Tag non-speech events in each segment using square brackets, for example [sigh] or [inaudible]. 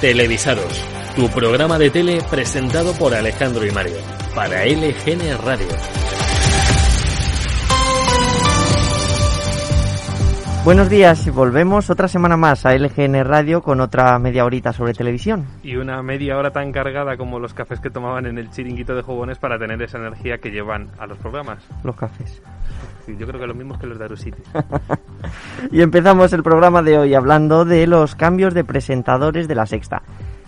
Televisados, tu programa de tele presentado por Alejandro y Mario, para LGN Radio. Buenos días, volvemos otra semana más a LGN Radio con otra media horita sobre televisión. Y una media hora tan cargada como los cafés que tomaban en el chiringuito de jugones para tener esa energía que llevan a los programas. Los cafés. Yo creo que lo mismo que los de Arusiti. [laughs] y empezamos el programa de hoy hablando de los cambios de presentadores de la sexta.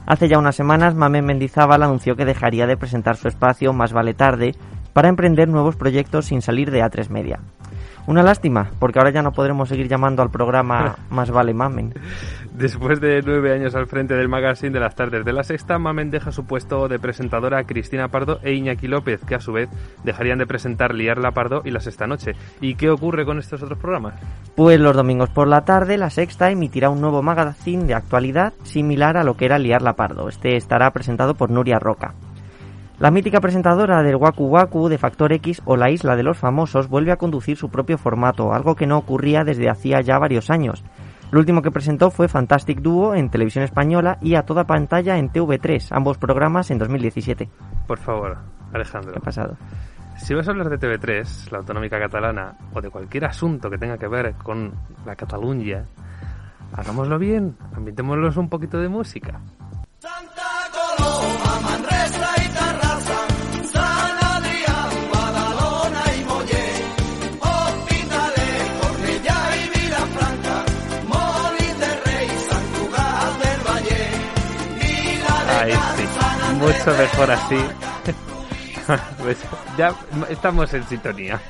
Hace ya unas semanas, Mamen Mendizábal anunció que dejaría de presentar su espacio Más vale tarde para emprender nuevos proyectos sin salir de A3 Media. Una lástima, porque ahora ya no podremos seguir llamando al programa [laughs] Más vale Mamen. Después de nueve años al frente del magazine de las tardes de la sexta, Mamen deja su puesto de presentadora a Cristina Pardo e Iñaki López, que a su vez dejarían de presentar Liar la Pardo y La Sexta Noche. ¿Y qué ocurre con estos otros programas? Pues los domingos por la tarde, la sexta emitirá un nuevo magazine de actualidad similar a lo que era Liar la Pardo. Este estará presentado por Nuria Roca. La mítica presentadora del Waku Waku, de Factor X o La Isla de los Famosos vuelve a conducir su propio formato, algo que no ocurría desde hacía ya varios años. Lo último que presentó fue Fantastic Duo en televisión española y a toda pantalla en TV3, ambos programas en 2017. Por favor, Alejandro. ¿Qué ha pasado? Si vas a hablar de TV3, la autonómica catalana, o de cualquier asunto que tenga que ver con la Cataluña, hagámoslo bien, ambientémoslos un poquito de música. Ahí sí, mucho mejor así. [laughs] Pues ya estamos en sintonía.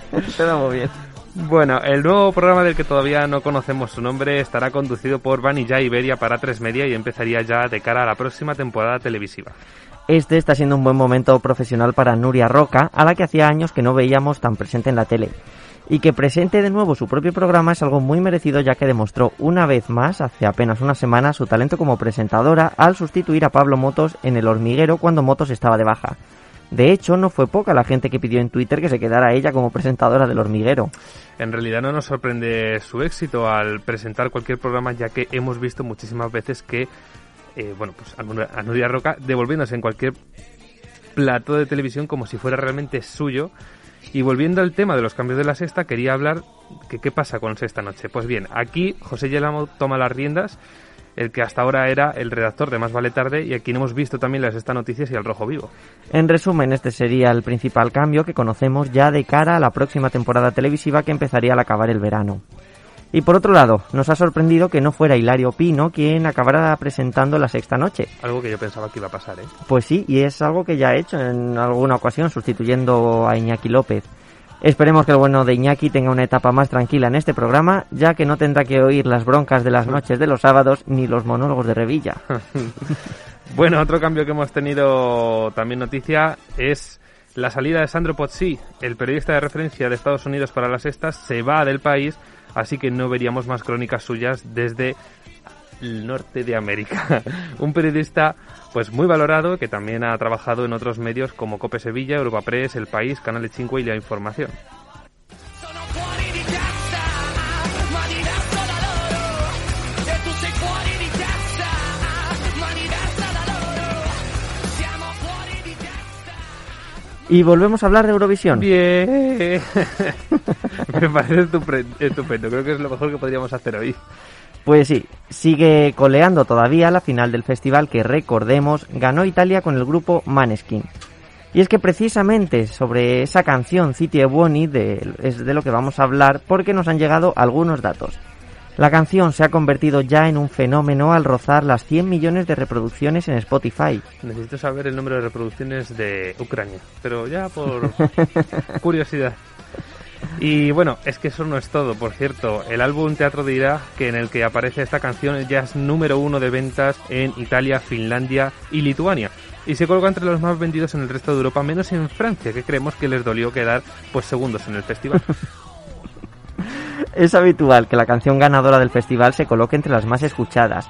Bien. Bueno, el nuevo programa del que todavía no conocemos su nombre estará conducido por Vanilla Iberia para tres Media y empezaría ya de cara a la próxima temporada televisiva. Este está siendo un buen momento profesional para Nuria Roca, a la que hacía años que no veíamos tan presente en la tele. Y que presente de nuevo su propio programa es algo muy merecido ya que demostró una vez más, hace apenas una semana, su talento como presentadora al sustituir a Pablo Motos en El Hormiguero cuando Motos estaba de baja. De hecho, no fue poca la gente que pidió en Twitter que se quedara ella como presentadora del hormiguero. En realidad no nos sorprende su éxito al presentar cualquier programa, ya que hemos visto muchísimas veces que, eh, bueno, pues a Nuria Roca devolviéndose en cualquier plato de televisión como si fuera realmente suyo. Y volviendo al tema de los cambios de la sexta, quería hablar que qué pasa con Sexta Noche. Pues bien, aquí José Yelamo toma las riendas el que hasta ahora era el redactor de Más Vale Tarde y aquí hemos visto también las Esta Noticias y el Rojo Vivo. En resumen, este sería el principal cambio que conocemos ya de cara a la próxima temporada televisiva que empezaría al acabar el verano. Y por otro lado, nos ha sorprendido que no fuera Hilario Pino quien acabara presentando la sexta noche. Algo que yo pensaba que iba a pasar, ¿eh? Pues sí, y es algo que ya ha hecho en alguna ocasión, sustituyendo a Iñaki López. Esperemos que el bueno de Iñaki tenga una etapa más tranquila en este programa, ya que no tendrá que oír las broncas de las noches de los sábados ni los monólogos de Revilla. [laughs] bueno, otro cambio que hemos tenido también noticia es la salida de Sandro Pozzi, el periodista de referencia de Estados Unidos para las estas, se va del país, así que no veríamos más crónicas suyas desde el norte de América. [laughs] Un periodista pues muy valorado que también ha trabajado en otros medios como Cope Sevilla, Europa Press, El País, Canal 5 y La Información. Y volvemos a hablar de Eurovisión. Bien. [laughs] Me parece estupendo. Creo que es lo mejor que podríamos hacer hoy. Pues sí, sigue coleando todavía la final del festival que recordemos ganó Italia con el grupo Maneskin. Y es que precisamente sobre esa canción City of Bonnie de, es de lo que vamos a hablar porque nos han llegado algunos datos. La canción se ha convertido ya en un fenómeno al rozar las 100 millones de reproducciones en Spotify. Necesito saber el número de reproducciones de Ucrania, pero ya por [laughs] curiosidad. Y bueno, es que eso no es todo. Por cierto, el álbum Teatro dirá que en el que aparece esta canción ya es número uno de ventas en Italia, Finlandia y Lituania. Y se colga entre los más vendidos en el resto de Europa, menos en Francia, que creemos que les dolió quedar pues segundos en el festival. [laughs] es habitual que la canción ganadora del festival se coloque entre las más escuchadas.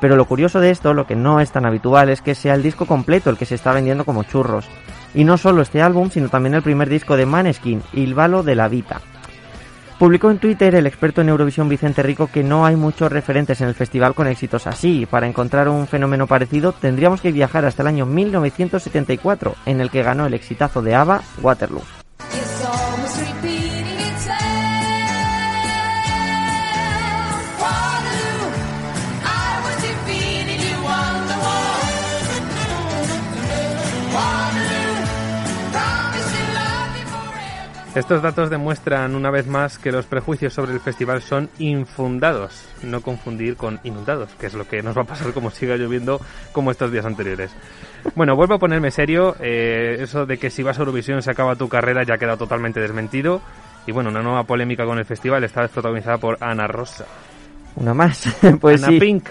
Pero lo curioso de esto, lo que no es tan habitual, es que sea el disco completo el que se está vendiendo como churros. Y no solo este álbum, sino también el primer disco de Maneskin, Il Valo de la Vita. Publicó en Twitter el experto en Eurovisión Vicente Rico que no hay muchos referentes en el festival con éxitos así. Para encontrar un fenómeno parecido tendríamos que viajar hasta el año 1974, en el que ganó el exitazo de ABBA, Waterloo. Estos datos demuestran una vez más que los prejuicios sobre el festival son infundados, no confundir con inundados, que es lo que nos va a pasar como siga lloviendo como estos días anteriores. Bueno, vuelvo a ponerme serio, eh, eso de que si vas a Eurovisión se acaba tu carrera ya ha quedado totalmente desmentido. Y bueno, una nueva polémica con el festival, esta vez protagonizada por Ana Rosa. Una más, [laughs] pues Ana Pink.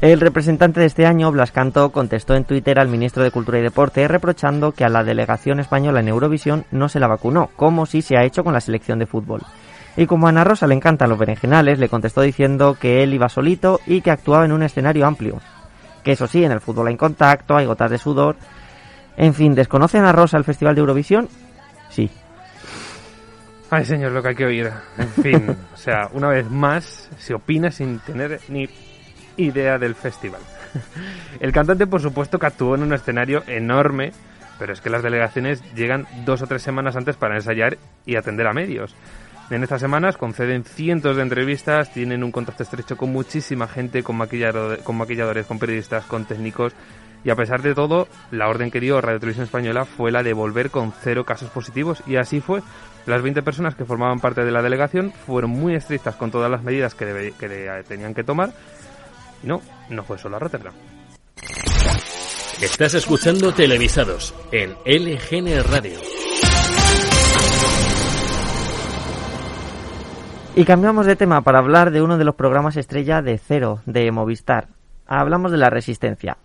El representante de este año, Blas Cantó, contestó en Twitter al ministro de Cultura y Deporte reprochando que a la delegación española en Eurovisión no se la vacunó, como si se ha hecho con la selección de fútbol. Y como a Ana Rosa le encantan los berenjenales, le contestó diciendo que él iba solito y que actuaba en un escenario amplio. Que eso sí, en el fútbol hay contacto, hay gotas de sudor. En fin, ¿desconoce Ana Rosa el Festival de Eurovisión? Sí. Ay, señor, lo que hay que oír. En fin, o sea, una vez más se opina sin tener ni idea del festival. [laughs] El cantante, por supuesto, que actuó en un escenario enorme, pero es que las delegaciones llegan dos o tres semanas antes para ensayar y atender a medios. En estas semanas conceden cientos de entrevistas, tienen un contacto estrecho con muchísima gente, con, con maquilladores, con periodistas, con técnicos. Y a pesar de todo, la orden que dio Radio Televisión Española fue la de volver con cero casos positivos. Y así fue. Las 20 personas que formaban parte de la delegación fueron muy estrictas con todas las medidas que, que tenían que tomar no, no fue solo a Rotterdam. Estás escuchando Televisados en LGN Radio. Y cambiamos de tema para hablar de uno de los programas estrella de Cero, de Movistar. Hablamos de la Resistencia.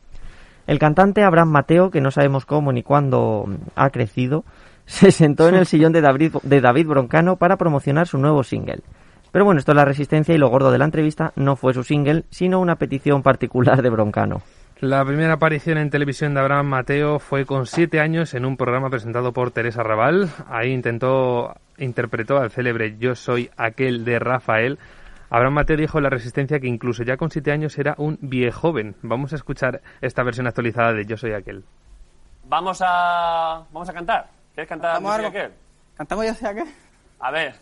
El cantante Abraham Mateo, que no sabemos cómo ni cuándo ha crecido, [laughs] se sentó en el sillón de David, de David Broncano para promocionar su nuevo single. Pero bueno, esto es la resistencia y lo gordo de la entrevista no fue su single, sino una petición particular de Broncano. La primera aparición en televisión de Abraham Mateo fue con siete años en un programa presentado por Teresa Raval. Ahí intentó, interpretó al célebre Yo soy aquel de Rafael. Abraham Mateo dijo en La Resistencia que incluso ya con siete años era un viejoven. Vamos a escuchar esta versión actualizada de Yo soy aquel. Vamos a, vamos a cantar. ¿Quieres cantar Yo soy aquel? ¿Cantamos Yo soy aquel? A ver.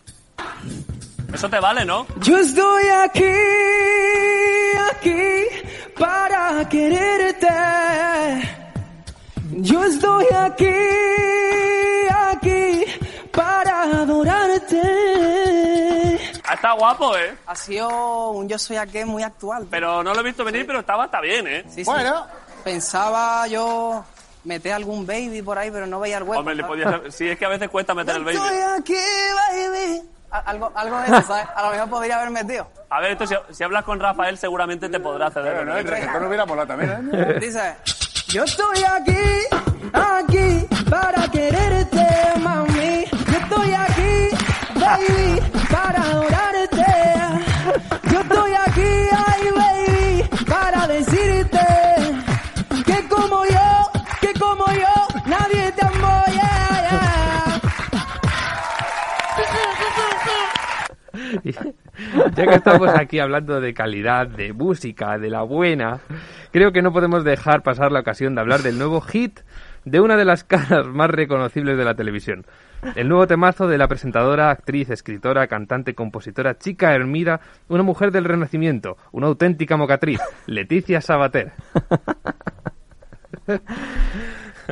Eso te vale, ¿no? Yo estoy aquí, aquí para quererte. Yo estoy aquí, aquí para adorarte. Ha estado guapo, ¿eh? Ha sido un yo soy aquí muy actual. Pero no lo he visto venir, pero estaba hasta bien, ¿eh? Sí, bueno. Pensaba yo meter algún baby por ahí, pero no veía el hueco. Hombre, le podía... sí, es que a veces cuesta meter el baby. Estoy aquí, baby algo, algo de eso, ¿sabes? A lo mejor podría haber metido. A ver, esto si, hablas con Rafael seguramente te podrá ceder. Pero no, el no hubiera molado también, ¿eh? Dice, yo estoy aquí, aquí, para quererte, mami. Yo estoy aquí, baby, ya que estamos aquí hablando de calidad, de música, de la buena, creo que no podemos dejar pasar la ocasión de hablar del nuevo hit de una de las caras más reconocibles de la televisión. El nuevo temazo de la presentadora, actriz, escritora, cantante, compositora, chica Hermida, una mujer del renacimiento, una auténtica mocatriz, Leticia Sabater.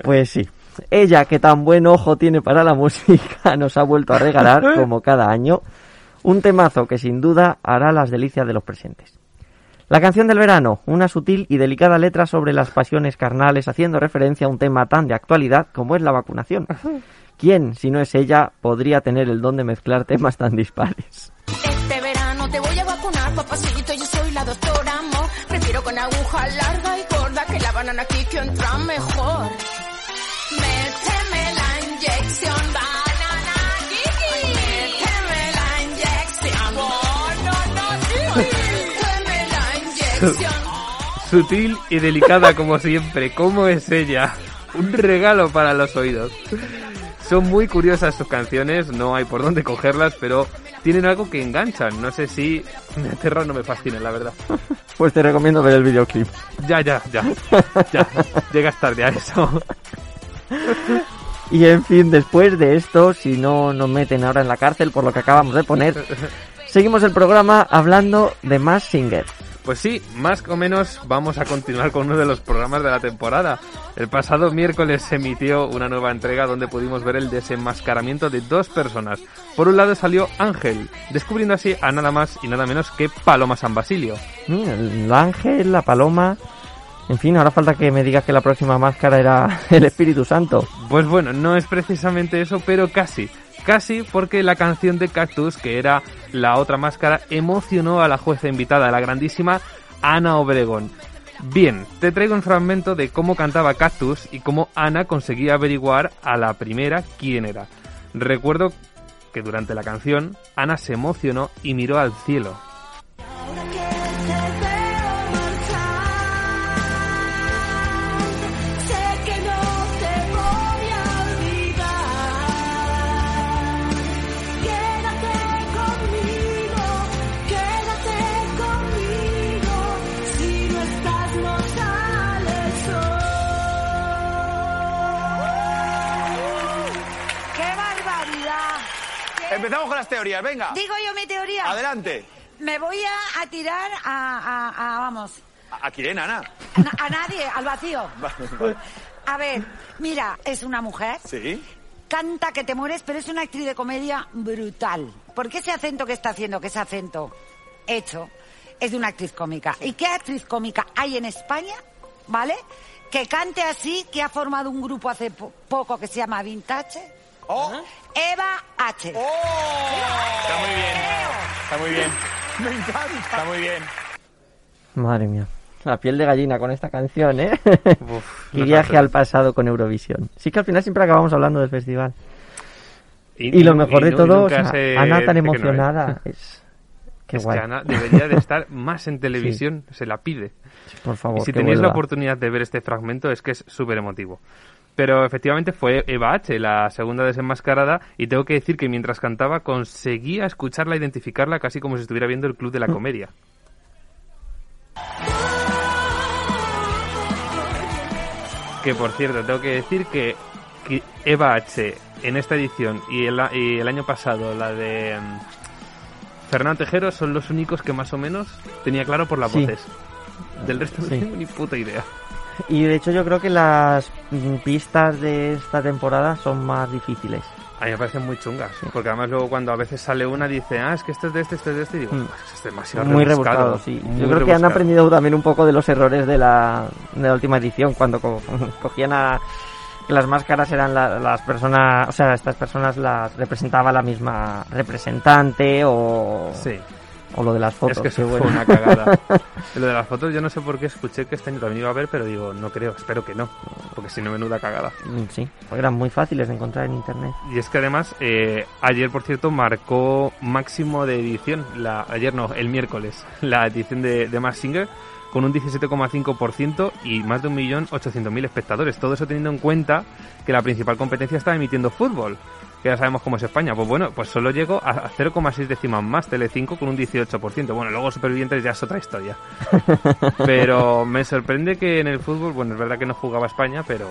Pues sí. Ella, que tan buen ojo tiene para la música, nos ha vuelto a regalar, [laughs] como cada año, un temazo que sin duda hará las delicias de los presentes. La canción del verano, una sutil y delicada letra sobre las pasiones carnales haciendo referencia a un tema tan de actualidad como es la vacunación. ¿Quién, si no es ella, podría tener el don de mezclar temas tan dispares? Este verano te voy a vacunar, papacito, yo soy la doctora Amor. Prefiero con aguja larga y gorda que la banana aquí que entra mejor. Méteme la inyección, [laughs] Sutil y delicada como siempre. ¿Cómo es ella? Un regalo para los oídos. Son muy curiosas sus canciones, no hay por dónde cogerlas, pero tienen algo que enganchan. No sé si me aterra o no me fascina, la verdad. [laughs] Pues te recomiendo ver el videoclip. Ya, ya, ya. Ya. Llegas tarde a eso. [laughs] Y en fin, después de esto, si no nos meten ahora en la cárcel por lo que acabamos de poner, seguimos el programa hablando de más Singer. Pues sí, más o menos vamos a continuar con uno de los programas de la temporada. El pasado miércoles se emitió una nueva entrega donde pudimos ver el desenmascaramiento de dos personas. Por un lado salió Ángel, descubriendo así a nada más y nada menos que Paloma San Basilio. Mm, El ángel, la paloma. En fin, ahora falta que me digas que la próxima máscara era [laughs] el Espíritu Santo. Pues bueno, no es precisamente eso, pero casi. Casi porque la canción de Cactus, que era la otra máscara, emocionó a la jueza invitada, la grandísima Ana Obregón. Bien, te traigo un fragmento de cómo cantaba Cactus y cómo Ana conseguía averiguar a la primera quién era. Recuerdo que durante la canción Ana se emocionó y miró al cielo. Empezamos con las teorías, venga. Digo yo mi teoría. Adelante. Me voy a, a tirar a, a- a- vamos, ¿A quién, Ana? a, na- a nadie, al vacío. [laughs] A ver, mira, es una mujer, Sí. canta que te mueres, pero es una actriz de comedia brutal. Porque ese acento que está haciendo, que ese acento hecho, es de una actriz cómica. ¿Y qué actriz cómica hay en España, vale? Que cante así, que ha formado un grupo hace po- poco que se llama Vintage. ¡Oh! Eva H. Está muy bien. Está muy bien. Me encanta. Está muy bien. Madre mía. La piel de gallina con esta canción, ¿eh? Uf, y [laughs] viaje al pasado con Eurovisión. Sí que al final siempre acabamos hablando del festival. Y, Y lo mejor de todo, o nunca sea, se Ana tan dice que no, ¿eh? emocionada. [laughs] Es... Qué es guay. que Ana debería de estar más en televisión, se la pide. Por favor, Y si tenéis la oportunidad de ver este fragmento es que es súper emotivo. Pero efectivamente fue Eva H., la segunda desenmascarada, y tengo que decir que mientras cantaba conseguía escucharla, identificarla casi como si estuviera viendo el Club de la Comedia. [laughs] Que por cierto, tengo que decir que, Eva H. en esta edición y el, a- y el año pasado, la de mm, Fernando Tejero, son los únicos que más o menos tenía claro por las Sí. voces. Del resto no Sí. tengo ni puta idea. Y de hecho yo creo que las mm, pistas de esta temporada son más difíciles. A mí me parecen muy chungas, porque además luego cuando a veces sale una dice, ah, es que esto es de este, esto es de este, y digo, Mm. "Pues es demasiado Muy rebuscado, rebuscado, sí. muy Yo creo que han rebuscado". aprendido también un poco de los errores de la, de la última edición, cuando co- [laughs] cogían a... que las máscaras eran la- las personas, o sea, estas personas las representaba la misma representante o, Sí, o lo de las fotos. es que eso qué fue bueno. una cagada. [laughs] Lo de las fotos yo no sé por qué escuché que este año también iba a haber, pero digo, no creo, espero que no, porque si no, menuda cagada. Mm, Sí, porque eran muy fáciles de encontrar en internet. Y es que además, eh, ayer, por cierto, marcó máximo de edición, la, ayer no, el miércoles, la edición de, de Mask Singer, con un 17,5% y más de 1.800.000 espectadores. Todo eso teniendo en cuenta que la principal competencia está emitiendo fútbol, que ya sabemos cómo es España. Pues bueno, pues solo llegó a a 0,6 décimas más Telecinco con un 18%. Bueno, luego Supervivientes ya es otra historia. [laughs] Pero me sorprende que en el fútbol, bueno, es verdad que no jugaba España, pero...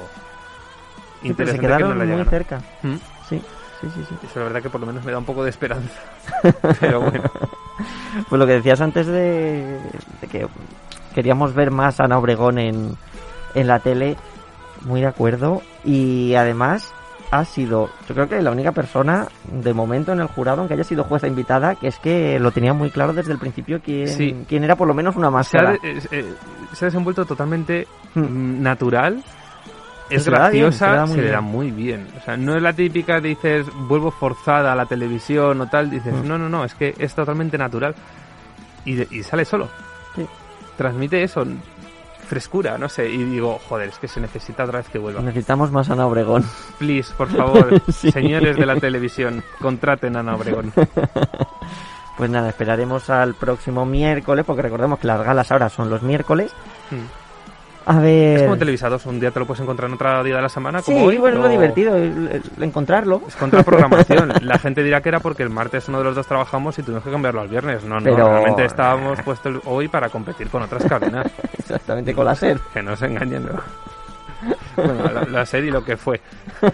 Sí, pero se interesante que no quedaron la muy cerca. ¿Mm? Sí, sí, sí, sí. Eso la verdad que por lo menos me da un poco de esperanza. [laughs] Pero bueno. Pues lo que decías antes de, de que queríamos ver más a Ana Obregón en, en la tele, muy de acuerdo. Y además ha sido, yo creo que la única persona de momento en el jurado, aunque haya sido jueza invitada, que es que lo tenía muy claro desde el principio quién, Sí. quién era por lo menos una Se ha, máscara. eh, eh, se ha desenvuelto totalmente Hmm. mm, natural. Es Se graciosa, se le da muy bien. O sea, no es la típica, dices, vuelvo forzada a la televisión o tal. Dices, Mm. no, no, no, es que es totalmente natural. Y, de- y sale solo. Sí. Transmite eso, frescura, no sé. Y digo, joder, es que se necesita otra vez que vuelva. Necesitamos más Ana Obregón. Please, por favor, [laughs] Sí. señores de la televisión, contraten a Ana Obregón. [laughs] Pues nada, esperaremos al próximo miércoles, porque recordemos que las galas ahora son los miércoles. Hmm. A ver... Es como televisados, un día te lo puedes encontrar en otro día de la semana, como Sí, hoy. bueno, es lo divertido, encontrarlo. Es contraprogramación. [laughs] La gente dirá que era porque el martes uno de los dos trabajamos y tuvimos que cambiarlo al viernes. No, no, realmente estábamos puestos hoy para competir con otras cadenas. [laughs] Exactamente, con la SER. Que no se engañen, la, la serie y lo que fue. [laughs]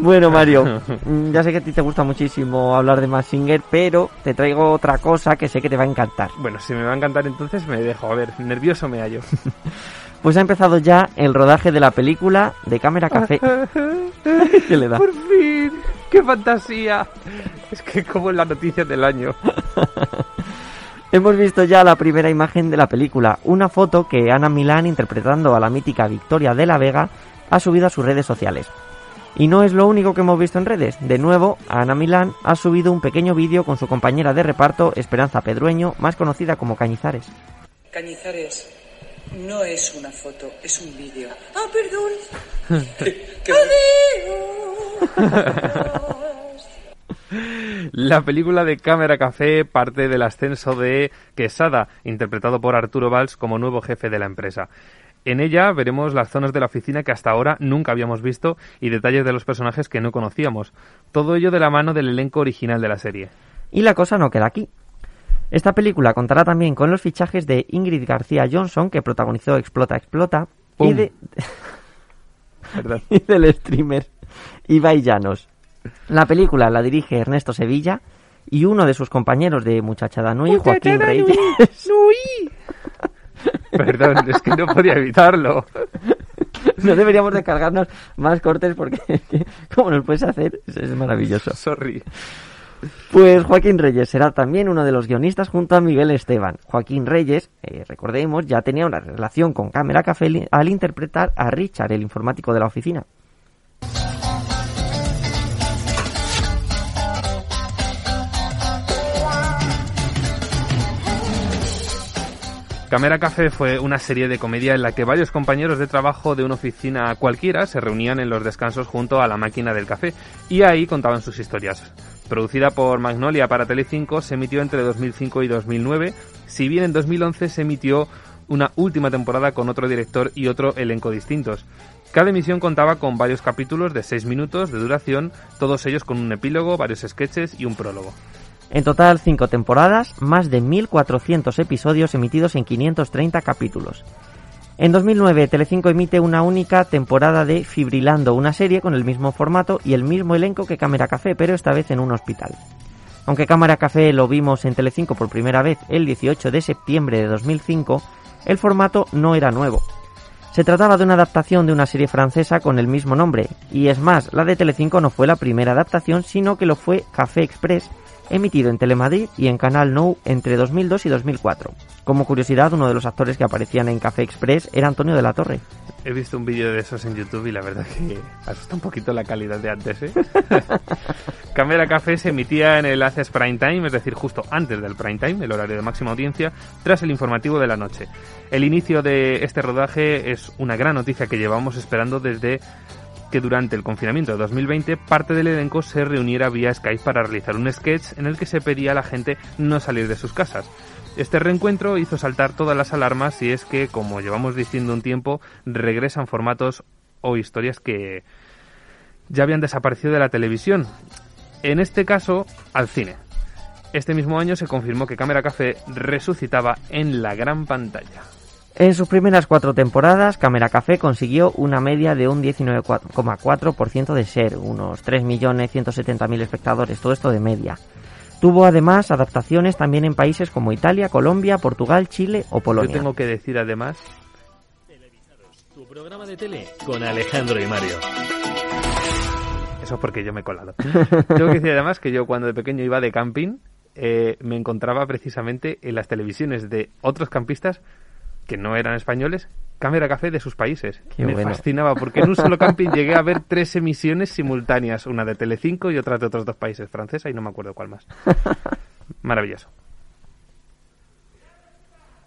Bueno, [laughs] Mario, mm, ya sé que a ti te gusta muchísimo hablar de Max Singer, pero te traigo otra cosa que sé que te va a encantar. Bueno, si me va a encantar entonces me dejo. A ver, nervioso me hallo. [laughs] Pues ha empezado ya el rodaje de la película de Cámara Café. [laughs] ¿Qué le da? ¡Por fin! ¡Qué fantasía! Es que como en la noticia del año. Hemos visto ya la primera imagen de la película, una foto que Ana Milán, interpretando a la mítica Victoria de la Vega, ha subido a sus redes sociales. Y no es lo único que hemos visto en redes. De nuevo, Ana Milán ha subido un pequeño vídeo con su compañera de reparto, Esperanza Pedrueño, más conocida como Cañizares. Cañizares, no es una foto, es un vídeo. [laughs] Ah, perdón. ¿Qué- qué- [laughs] La película de Cámara Café parte del ascenso de Quesada, interpretado por Arturo Valls como nuevo jefe de la empresa. En ella veremos las zonas de la oficina que hasta ahora nunca habíamos visto y detalles de los personajes que no conocíamos. Todo ello de la mano del elenco original de la serie. Y la cosa no queda aquí. Esta película contará también con los fichajes de Ingrid García Johnson, que protagonizó Explota, Explota, y, de, [laughs] y del streamer Ibai Llanos. La película la dirige Ernesto Sevilla y uno de sus compañeros de Muchachada Nui, Joaquín Reyes. [laughs] [laughs] Perdón, es que no podía evitarlo. [laughs] No deberíamos descargarnos más cortes porque, [laughs] ¿cómo nos puedes hacer? Es, maravilloso. Sorry. Pues Joaquín Reyes será también uno de los guionistas junto a Miguel Esteban. Joaquín Reyes, eh, recordemos, ya tenía una relación con Cámara Café al interpretar a Richard, el informático de la oficina. Cámara Café fue una serie de comedia en la que varios compañeros de trabajo de una oficina cualquiera se reunían en los descansos junto a la máquina del café y ahí contaban sus historias. Producida por Magnolia para Telecinco, se emitió entre 2005 y 2009, si bien en 2011 se emitió una última temporada con otro director y otro elenco distintos. Cada emisión contaba con varios capítulos de 6 minutos de duración, todos ellos con un epílogo, varios sketches y un prólogo. En total, cinco temporadas, más de 1.400 episodios emitidos en 530 capítulos. En 2009, Telecinco emite una única temporada de Fibrilando, una serie con el mismo formato y el mismo elenco que Cámara Café, pero esta vez en un hospital. Aunque Cámara Café lo vimos en Telecinco por primera vez el 18 de septiembre de 2005, el formato no era nuevo. Se trataba de una adaptación de una serie francesa con el mismo nombre, y es más, la de Telecinco no fue la primera adaptación, sino que lo fue Café Express, emitido en Telemadrid y en Canal Nou entre 2002 y 2004. Como curiosidad, uno de los actores que aparecían en Café Express era Antonio de la Torre. He visto un vídeo de esos en YouTube y la verdad que asusta un poquito la calidad de antes, ¿eh? [laughs] Cámara Café se emitía en el Haces Prime Time, es decir, justo antes del Prime Time, el horario de máxima audiencia, tras el informativo de la noche. El inicio de este rodaje es una gran noticia que llevamos esperando desde que durante el confinamiento de 2020 parte del elenco se reuniera vía Skype para realizar un sketch en el que se pedía a la gente no salir de sus casas. Este reencuentro hizo saltar todas las alarmas y es que, como llevamos diciendo un tiempo, regresan formatos o historias que ya habían desaparecido de la televisión. En este caso, al cine. Este mismo año se confirmó que Cámara Café resucitaba en la gran pantalla. En sus primeras cuatro temporadas, Cámara Café consiguió una media de un 19,4% de ser, unos 3.170.000 espectadores, todo esto de media. Tuvo además adaptaciones también en países como Italia, Colombia, Portugal, Chile o Polonia. Yo tengo que decir además Tu programa de tele con Alejandro y Mario. Eso es porque yo me he colado. [laughs] Tengo que decir además que yo cuando de pequeño iba de camping eh, me encontraba precisamente en las televisiones de otros campistas que no eran españoles, cámara café de sus países. Qué me bueno. fascinaba porque en un solo [laughs] camping llegué a ver tres emisiones simultáneas, una de Telecinco y otra de otros dos países, francesa y no me acuerdo cuál más. [laughs] Maravilloso.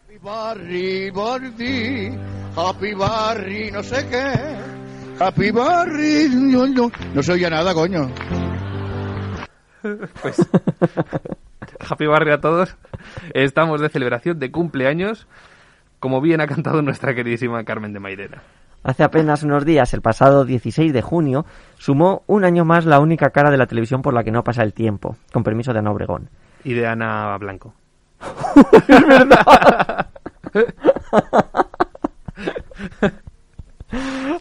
Happy Barry, Barry, Happy Barry, no sé qué. Happy Barry, no, no, no se oye nada, coño. [laughs] Pues Happy Barrio a todos. Estamos de celebración de cumpleaños. Como bien ha cantado nuestra queridísima Carmen de Mairena. Hace apenas unos días, el pasado 16 de junio, sumó un año más la única cara de la televisión por la que no pasa el tiempo, con permiso de Ana Obregón. Y de Ana Blanco. [laughs] es verdad.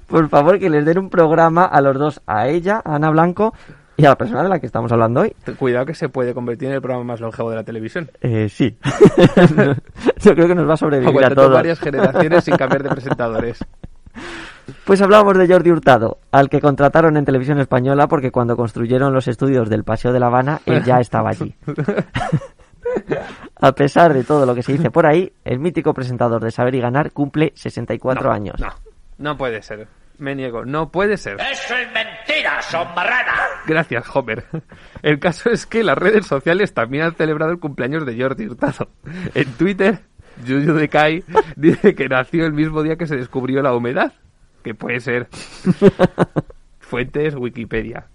Por favor, que les den un programa a los dos, a ella, a Ana Blanco y a la persona de la que estamos hablando hoy. Cuidado que se puede convertir en el programa más longevo de la televisión. Eh, sí. [laughs] Yo creo que nos va a sobrevivir a todos. varias generaciones sin cambiar de [laughs] presentadores. Pues hablábamos de Jordi Hurtado, al que contrataron en televisión española porque cuando construyeron los estudios del Paseo de La Habana, él ya estaba allí. [laughs] A pesar de todo lo que se dice por ahí, el mítico presentador de Saber y Ganar cumple 64 No, años. No, no puede ser. Me niego, no puede ser. ¡Eso es mentira, sombrana! Gracias, Homer. El caso es que las redes sociales también han celebrado el cumpleaños de Jordi Hurtado. En Twitter, Yuyu de Kai dice que nació el mismo día que se descubrió la humedad. Que puede ser. Fuentes Wikipedia.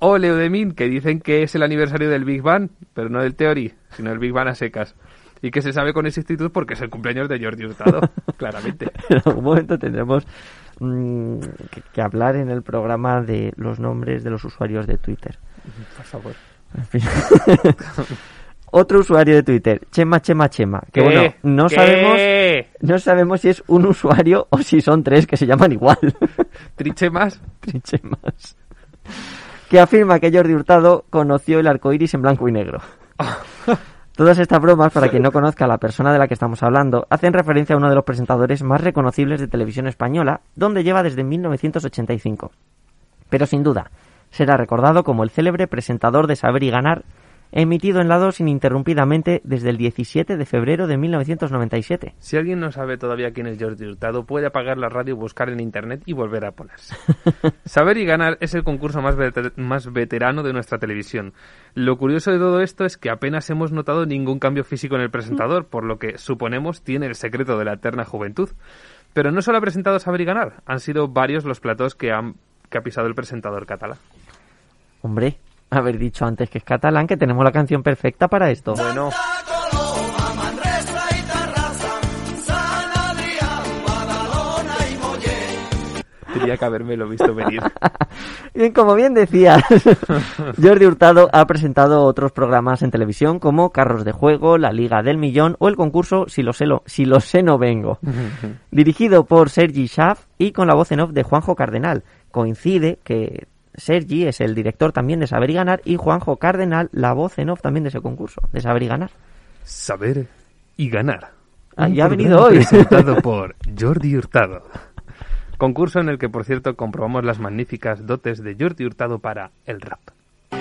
O Leo de Min, que dicen que es el aniversario del Big Bang, pero no del Theory, sino el Big Bang a secas. Y que se sabe con exactitud porque es el cumpleaños de Jordi Hurtado, [laughs] claramente. En algún momento tendremos mm, que, que hablar en el programa de los nombres de los usuarios de Twitter. Por favor. En fin. [laughs] Otro usuario de Twitter, Chema Chema Chema, que ¿Qué? bueno, no ¿Qué? sabemos no sabemos si es un usuario o si son tres que se llaman igual. [laughs] Trichemas. Trichemas. Que afirma que Jordi Hurtado conoció el arco iris en blanco y negro. [laughs] Todas estas bromas, para quien no conozca a la persona de la que estamos hablando, hacen referencia a uno de los presentadores más reconocibles de televisión española, donde lleva desde 1985. Pero sin duda, será recordado como el célebre presentador de Saber y Ganar, emitido en la 2 ininterrumpidamente desde el 17 de febrero de 1997. Si alguien no sabe todavía quién es Jordi Hurtado, puede apagar la radio, buscar en internet y volver a ponerse. [laughs] Saber y ganar es el concurso más, veter- más veterano de nuestra televisión. Lo curioso de todo esto es que apenas hemos notado ningún cambio físico en el presentador, por lo que suponemos tiene el secreto de la eterna juventud. Pero no solo ha presentado Saber y ganar, han sido varios los platos que, han, que ha pisado el presentador catalán. Hombre, haber dicho antes que es catalán, que tenemos la canción perfecta para esto. Bueno, tenía que haberme lo visto venir. [laughs] Bien, como bien decías, [laughs] Jordi Hurtado ha presentado otros programas en televisión como Carros de Juego, La Liga del Millón o el concurso Si lo sé, lo- si lo sé no vengo. [laughs] Dirigido por Sergi Schaff y con la voz en off de Juanjo Cardenal. Coincide que Sergi es el director también de Saber y Ganar y Juanjo Cardenal la voz en off también de ese concurso, de Saber y Ganar. Saber y ganar. Ah, ya ha venido hoy. Presentado [laughs] por Jordi Hurtado. Concurso en el que, por cierto, comprobamos las magníficas dotes de Jordi Hurtado para el rap.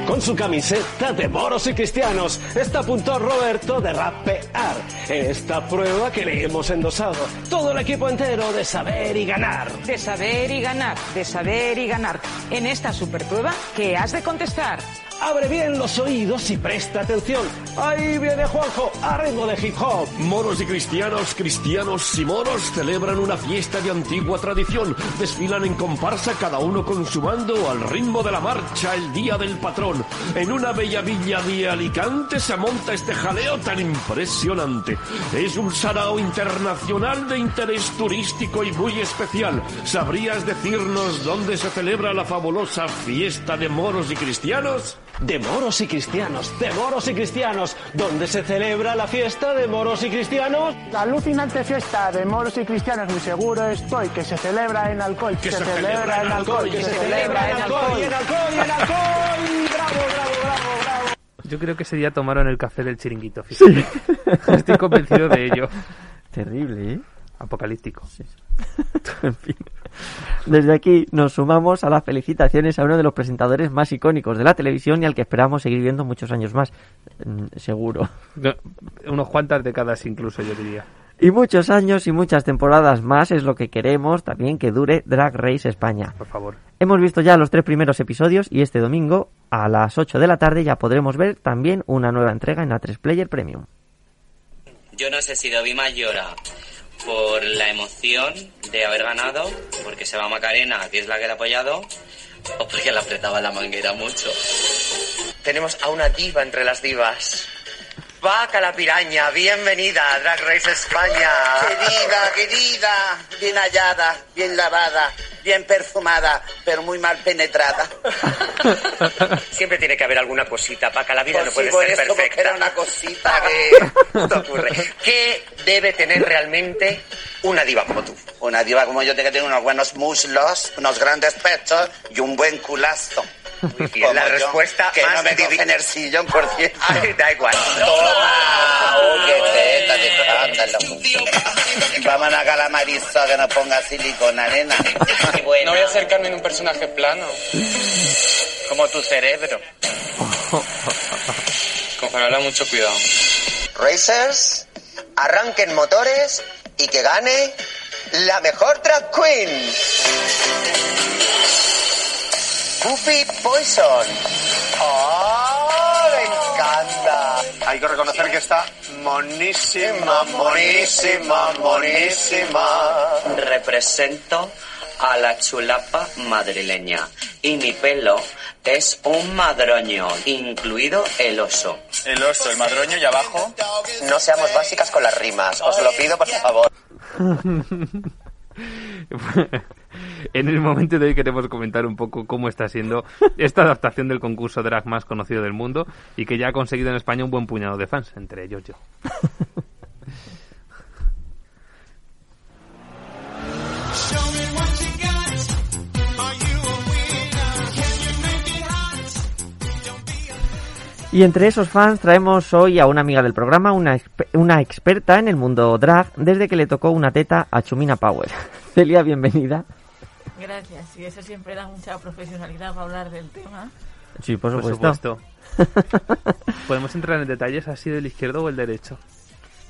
Con su camiseta de moros y cristianos está a punto Roberto de rapear. Esta prueba que le hemos endosado todo el equipo entero de saber y ganar. De saber y ganar, de saber y ganar. En esta superprueba, ¿qué has de contestar? Abre bien los oídos y presta atención. Ahí viene Juanjo, a ritmo de hip hop. Moros y cristianos, cristianos y moros celebran una fiesta de antigua tradición. Desfilan en comparsa cada uno con su bando al ritmo de la marcha el día del patrón. En una bella villa de Alicante se monta este jaleo tan impresionante. Es un sarao internacional de interés turístico y muy especial. ¿Sabrías decirnos dónde se celebra la fabulosa fiesta de moros y cristianos? De moros y cristianos, de moros y cristianos, donde se celebra la fiesta de moros y cristianos. La alucinante fiesta de moros y cristianos, muy seguro estoy, que se celebra en alcohol, Que se celebra en alcohol, que se celebra en alcohol, y en alcohol, y en alcohol. Bravo, bravo, bravo, bravo. Yo creo que ese día tomaron el café del chiringuito, fíjate. [laughs] Estoy convencido de ello. Terrible, ¿eh? Apocalíptico. [laughs] En fin. Desde aquí nos sumamos a las felicitaciones a uno de los presentadores más icónicos de la televisión y al que esperamos seguir viendo muchos años más, Mm, seguro. No, unos cuantas décadas incluso, yo diría. Y muchos años y muchas temporadas más es lo que queremos también que dure Drag Race España. Por favor. Hemos visto ya los tres primeros episodios y este domingo a las 8 de la tarde ya podremos ver también una nueva entrega en A3 Player Premium. Yo no sé si Dovima llora por la emoción de haber ganado, porque se va Macarena, que es la que le ha apoyado, o porque le apretaba la manguera mucho. Tenemos a una diva entre las divas. Vaca la piraña, bienvenida a Drag Race España. Querida, querida, bien hallada, bien lavada, bien perfumada, pero muy mal penetrada. Siempre tiene que haber alguna cosita, Paca, la vida Pues no puede sí, ser eso, perfecta. era una cosita que... [laughs] te ocurre? ¿Qué debe tener realmente una diva como tú? Una diva como yo tiene que tener unos buenos muslos, unos grandes pechos y un buen culazo. Bien, la yo, respuesta que más no me divi- cogen el sillón, por cierto. Ay, da igual. ¡Toma! ¡Oh, qué teta! Vamos a calamarizo que nos ponga silicona, nena. No voy a acercarme en un personaje plano. Como tu cerebro. Con Fabiola, mucho cuidado. Racers, arranquen motores y que gane la mejor drag queen. Puppy Poison. ¡Oh, me encanta! Hay que reconocer que está monísima, monísima, monísima. Represento a la chulapa madrileña y mi pelo es un madroño, incluido el oso. El oso, el madroño y abajo. No seamos básicas con las rimas, os lo pido por favor. [laughs] en el momento de hoy queremos comentar un poco cómo está siendo esta adaptación del concurso drag más conocido del mundo y que ya ha conseguido en España un buen puñado de fans, entre ellos yo. Y entre esos fans traemos hoy a una amiga del programa, una, una experta en el mundo drag, desde que le tocó una teta a Chumina Power. [laughs] Celia, bienvenida. Gracias, y eso siempre da mucha profesionalidad para hablar del tema. Sí, por Por supuesto. [laughs] ¿Podemos entrar en detalles así del izquierdo o el derecho?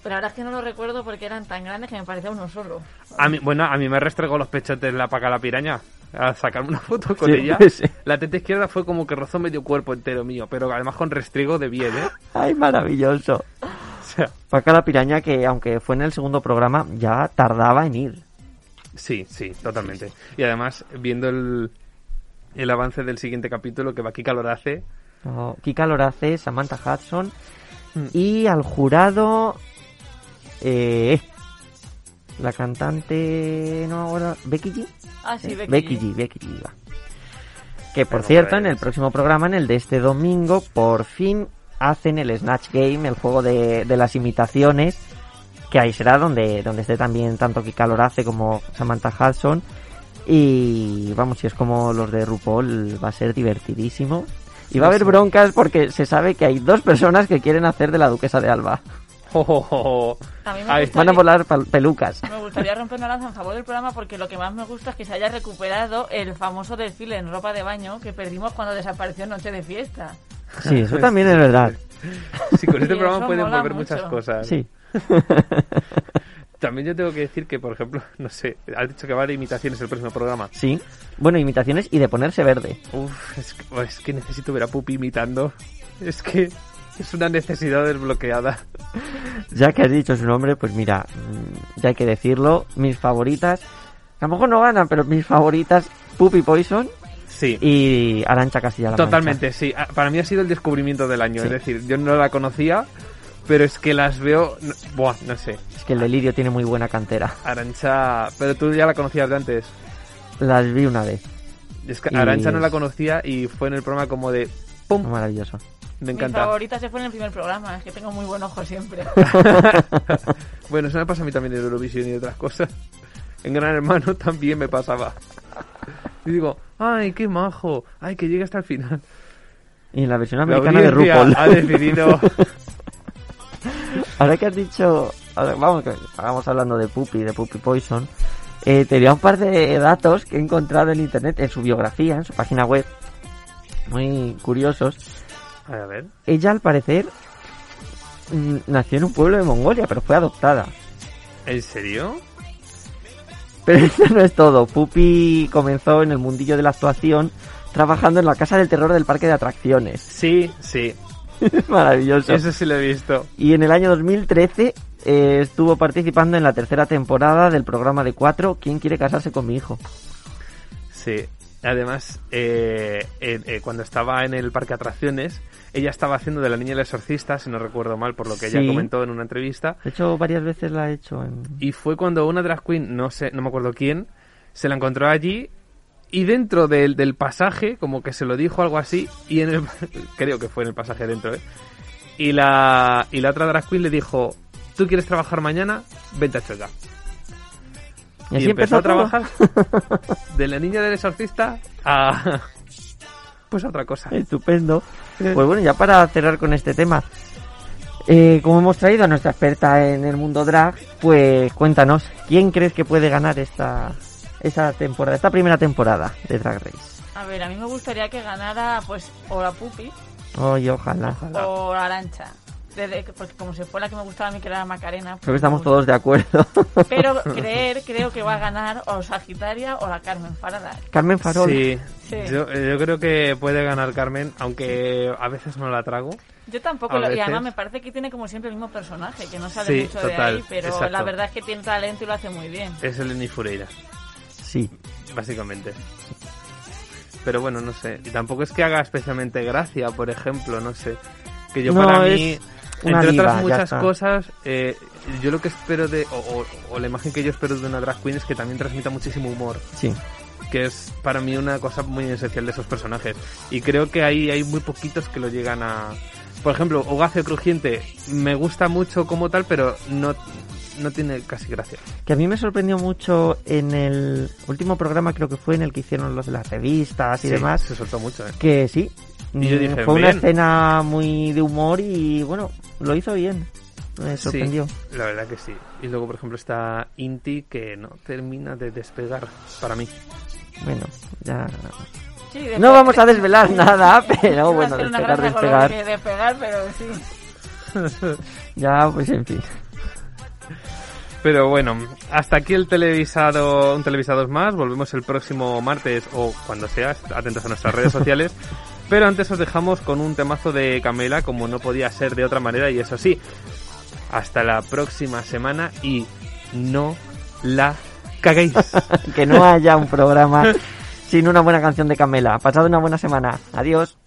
Pero ahora es que no lo recuerdo porque eran tan grandes que me parecía uno solo. A mí, bueno, a mí me restregó los pechotes la paca la piraña. A sacarme una foto con Sí, ella. [laughs] sí. La teta izquierda fue como que rozó medio cuerpo entero mío, pero además con restriego de bien, ¿eh? [laughs] Ay, maravilloso. sea- Paca la piraña que, aunque fue en el segundo programa, ya tardaba en ir. Sí, sí, totalmente. Y además, viendo el, el avance del siguiente capítulo que va aquí Calorace, No, Kika Lorace, Samantha Hudson Mm. y al jurado eh, la cantante no ahora Becky G Ah, sí, Becky Becky G. G Becky G va. que por Pero cierto en pues- el próximo programa en el de este domingo por fin hacen el Snatch Game el juego de, de las imitaciones que ahí será donde donde esté también tanto Kika Lorace como Samantha Hudson y vamos si es como los de RuPaul va a ser divertidísimo y va a haber broncas porque se sabe que hay dos personas que quieren hacer de la duquesa de Alba. [laughs] A mí me Ay, gustaría- Van a volar pelucas. Me gustaría romper una lanza en favor del programa porque lo que más me gusta es que se haya recuperado el famoso desfile en ropa de baño que perdimos cuando desapareció Noche de Fiesta. Sí, eso [laughs] también es verdad. Sí, con este programa pueden volver mucho. muchas cosas. Sí. [laughs] También yo tengo que decir que, por ejemplo, [laughs] no sé, has dicho que va de imitaciones el próximo programa. Sí. Bueno, imitaciones y de ponerse verde. Uf, es que, es que necesito ver a Pupi imitando. Es que es una necesidad desbloqueada. [laughs] Ya que has dicho su nombre, pues mira, mm, ya hay que decirlo. Mis favoritas, a lo mejor no ganan, pero mis favoritas, Puppy Poison Sí. y Arancha Castilla-La Mancha. Totalmente, sí. Ah, Para mí ha sido el descubrimiento del año. Sí. Es decir, yo no la conocía, pero es que las veo. no- buah, no sé. Es que el delirio tiene muy buena cantera. Arancha. Pero tú ya la conocías de antes. Las vi una vez. Es que Y- Arancha no la conocía y fue en el programa como de. ¡Pum! Maravilloso. Me Mi encanta. favorita se fue en el primer programa, es que tengo muy buen ojo siempre. [laughs] bueno, eso me pasa a mí también en Eurovisión y otras cosas. En Gran Hermano [laughs] también me pasaba. Y digo, ¡ay, qué majo! ¡Ay, que llegue hasta el final! Y en la versión La americana de RuPaul. ha decidido. [laughs] Ahora que has dicho, ahora vamos, que vamos hablando de Puppy, de Puppy Poison, eh, tenía un par de datos que he encontrado en internet, en su biografía, en su página web, muy curiosos. A ver. Ella, al parecer, mm, nació en un pueblo de Mongolia, pero fue adoptada. ¿En serio? Pero [laughs] eso no es todo. Puppy comenzó en el mundillo de la actuación trabajando en la Casa del Terror del Parque de Atracciones. Sí, sí. [laughs] Maravilloso. Eso sí lo he visto. Y en el año 2013 eh, estuvo participando en la tercera temporada del programa de cuatro ¿Quién quiere casarse con mi hijo? Sí. Además, eh, eh, cuando estaba en el parque de atracciones, ella estaba haciendo de la niña del exorcista, si no recuerdo mal, por lo que ella comentó en una entrevista. De hecho, varias veces la he hecho en... Y fue cuando una drag queen, no sé, no me acuerdo quién, se la encontró allí y dentro del, del pasaje, como que se lo dijo algo así, y en el, [laughs] creo que fue en el pasaje dentro, ¿eh? Y la, y la otra drag queen le dijo, ¿tú quieres trabajar mañana? Vente a Chueca. Y así empezó a todo. trabajar [laughs] de la niña del exorcista a... [laughs] pues a otra cosa. Estupendo. Pues bueno, ya para cerrar con este tema, eh, como hemos traído a nuestra experta en el mundo drag, pues cuéntanos, ¿quién crees que puede ganar esta, esta temporada, esta primera temporada de Drag Race? A ver, a mí me gustaría que ganara, pues, o la Pupi Oye, ojalá. o la Arancha. Desde porque como se fue la que me gustaba a mí, que era la Macarena. pues Creo que estamos todos de acuerdo. [laughs] Pero creer, creo que va a ganar o Sagitaria o la Carmen Farada. Carmen Farol. Sí, Sí. Yo, eh, yo creo que puede ganar Carmen, aunque a veces no la trago. Yo tampoco, lo- y además me parece que tiene como siempre el mismo personaje, que no sale Sí, mucho de ahí, pero exacto. la verdad es que tiene talento y lo hace muy bien. Es Eleni Fureira. Sí. Básicamente. Pero bueno, no sé. Y tampoco es que haga especialmente gracia, por ejemplo, no sé. Que yo No, para mí, entre diva, otras muchas cosas, eh, yo lo que espero de, o, o- o la imagen que yo espero de una drag queen es que también transmita muchísimo humor. Sí. Que es para mí una cosa muy esencial de esos personajes. Y creo que ahí hay muy poquitos que lo llegan a... Por ejemplo, Hogacio Crujiente me gusta mucho como tal, pero no, no tiene casi gracia. Que a mí me sorprendió mucho en el último programa, creo que fue en el que hicieron los de las revistas y Sí, demás. Se soltó mucho, ¿eh? Que sí. Y yo dije, fue una escena muy de humor y bueno, lo hizo bien. Me sorprendió. Sí, la verdad que sí. Y luego, por ejemplo, está Inti que no termina de despegar para mí. Bueno, ya. Sí, No vamos a desvelar nada, [laughs] pero bueno, despegar, despegar. despegar, pero sí. [laughs] Ya, pues en fin. Pero bueno, hasta aquí el televisado, un televisados más. Volvemos el próximo martes o cuando sea, atentos a nuestras redes [laughs] sociales. Pero antes os dejamos con un temazo de Camela, como no podía ser de otra manera, y eso sí, hasta la próxima semana y no la caguéis. [laughs] que no haya un programa sin una buena canción de Camela. Pasad una buena semana. Adiós.